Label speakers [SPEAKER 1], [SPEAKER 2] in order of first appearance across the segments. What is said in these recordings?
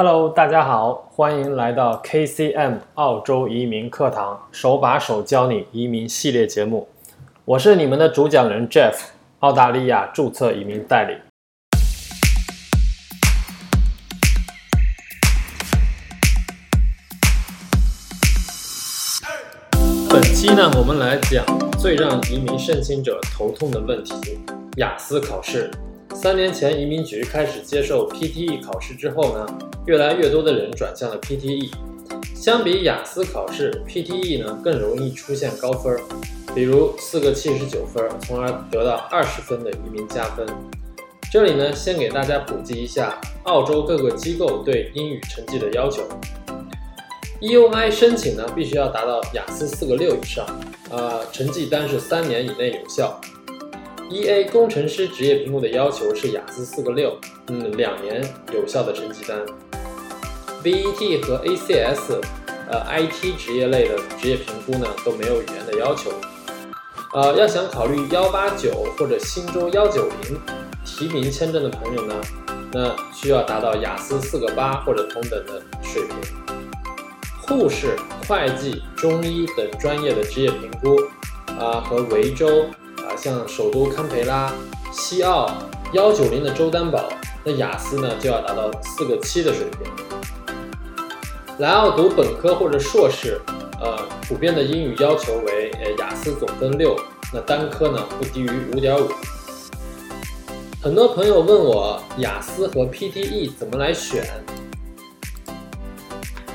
[SPEAKER 1] Hello，大家好，欢迎来到 KCM 澳洲移民课堂，手把手教你移民系列节目。我是你们的主讲人 Jeff，澳大利亚注册移民代理。本期呢，我们来讲最让移民申请者头痛的问题——雅思考试。三年前，移民局开始接受 PTE 考试之后呢，越来越多的人转向了 PTE。相比雅思考试，PTE 呢更容易出现高分，比如四个七十九分，从而得到二十分的移民加分。这里呢，先给大家普及一下澳洲各个机构对英语成绩的要求。EUI 申请呢，必须要达到雅思四个六以上，呃，成绩单是三年以内有效。EA 工程师职业评估的要求是雅思四个六，嗯，两年有效的成绩单。VET 和 ACS，呃，IT 职业类的职业评估呢都没有语言的要求。呃，要想考虑幺八九或者新州幺九零提名签证的朋友呢，那需要达到雅思四个八或者同等的水平。护士、会计、中医等专业的职业评估，啊，和维州啊。像首都堪培拉、西澳幺九零的州担保，那雅思呢就要达到四个七的水平。来澳读本科或者硕士，呃，普遍的英语要求为呃雅思总分六，那单科呢不低于五点五。很多朋友问我雅思和 PTE 怎么来选？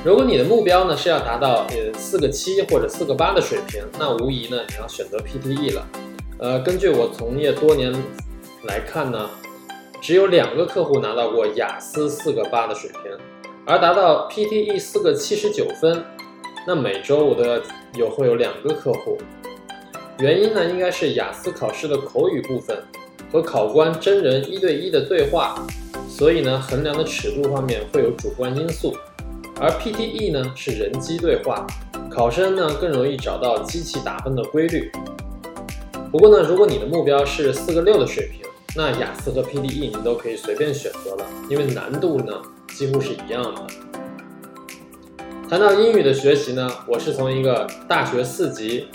[SPEAKER 1] 如果你的目标呢是要达到呃四个七或者四个八的水平，那无疑呢你要选择 PTE 了。呃，根据我从业多年来看呢，只有两个客户拿到过雅思四个八的水平，而达到 PTE 四个七十九分，那每周我都要有会有两个客户。原因呢，应该是雅思考试的口语部分和考官真人一对一的对话，所以呢，衡量的尺度方面会有主观因素，而 PTE 呢是人机对话，考生呢更容易找到机器打分的规律。不过呢，如果你的目标是四个六的水平，那雅思和 PTE 你都可以随便选择了，因为难度呢几乎是一样的。谈到英语的学习呢，我是从一个大学四级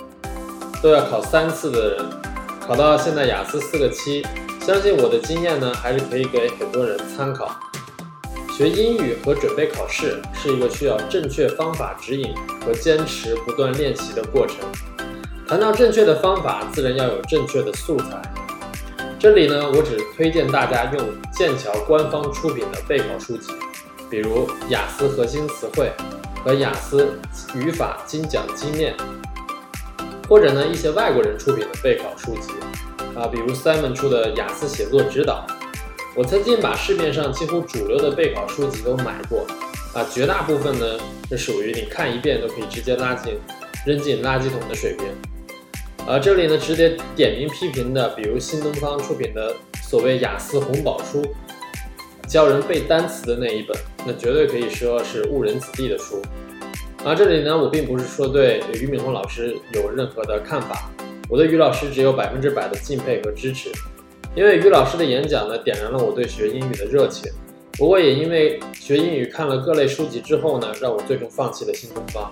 [SPEAKER 1] 都要考三次的人，考到现在雅思四个七，相信我的经验呢还是可以给很多人参考。学英语和准备考试是一个需要正确方法指引和坚持不断练习的过程。谈到正确的方法，自然要有正确的素材。这里呢，我只推荐大家用剑桥官方出品的备考书籍，比如雅思核心词汇和雅思语法精讲精练，或者呢一些外国人出品的备考书籍，啊，比如 Simon 出的雅思写作指导。我曾经把市面上几乎主流的备考书籍都买过，啊，绝大部分呢是属于你看一遍都可以直接拉进扔进垃圾桶的水平。而这里呢，值得点名批评的，比如新东方出品的所谓雅思红宝书，教人背单词的那一本，那绝对可以说是误人子弟的书。而这里呢，我并不是说对俞敏洪老师有任何的看法，我对俞老师只有百分之百的敬佩和支持，因为俞老师的演讲呢，点燃了我对学英语的热情。不过也因为学英语看了各类书籍之后呢，让我最终放弃了新东方，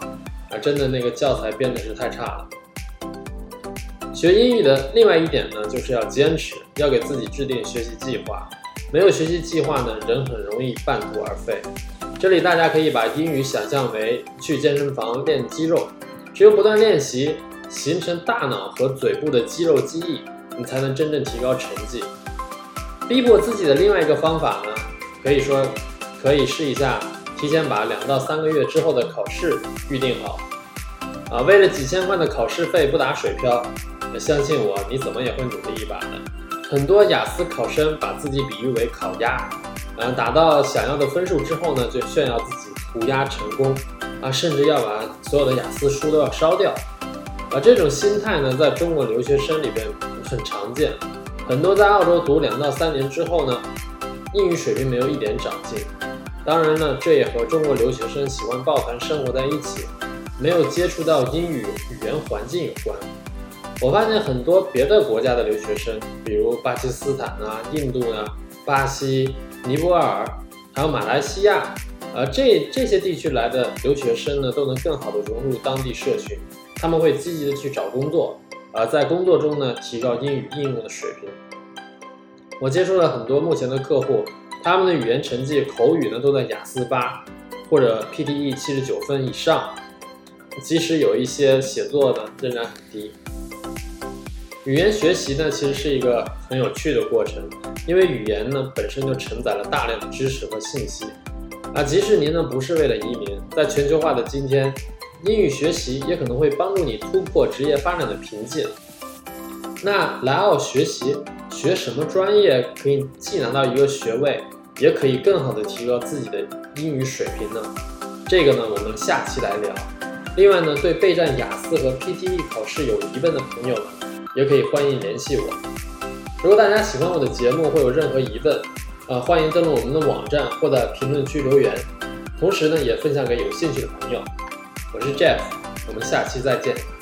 [SPEAKER 1] 啊，真的那个教材编的是太差了。学英语的另外一点呢，就是要坚持，要给自己制定学习计划。没有学习计划呢，人很容易半途而废。这里大家可以把英语想象为去健身房练肌肉，只有不断练习，形成大脑和嘴部的肌肉记忆，你才能真正提高成绩。逼迫自己的另外一个方法呢，可以说可以试一下，提前把两到三个月之后的考试预定好。啊，为了几千块的考试费不打水漂。相信我，你怎么也会努力一把的。很多雅思考生把自己比喻为烤鸭，呃，打到想要的分数之后呢，就炫耀自己涂鸦成功，啊，甚至要把所有的雅思书都要烧掉。啊，这种心态呢，在中国留学生里边很常见。很多在澳洲读两到三年之后呢，英语水平没有一点长进。当然呢，这也和中国留学生喜欢抱团生活在一起，没有接触到英语语言环境有关。我发现很多别的国家的留学生，比如巴基斯坦啊、印度啊、巴西、尼泊尔，还有马来西亚，呃，这这些地区来的留学生呢，都能更好的融入当地社群，他们会积极的去找工作，呃，在工作中呢，提高英语应用的水平。我接触了很多目前的客户，他们的语言成绩、口语呢都在雅思八或者 PTE 七十九分以上，即使有一些写作呢仍然很低。语言学习呢其实是一个很有趣的过程，因为语言呢本身就承载了大量的知识和信息。啊，即使您呢不是为了移民，在全球化的今天，英语学习也可能会帮助你突破职业发展的瓶颈。那来澳学习，学什么专业可以既拿到一个学位，也可以更好的提高自己的英语水平呢？这个呢，我们下期来聊。另外呢，对备战雅思和 PTE 考试有疑问的朋友们，也可以欢迎联系我。如果大家喜欢我的节目，或有任何疑问，呃，欢迎登录我们的网站或在评论区留言，同时呢，也分享给有兴趣的朋友。我是 Jeff，我们下期再见。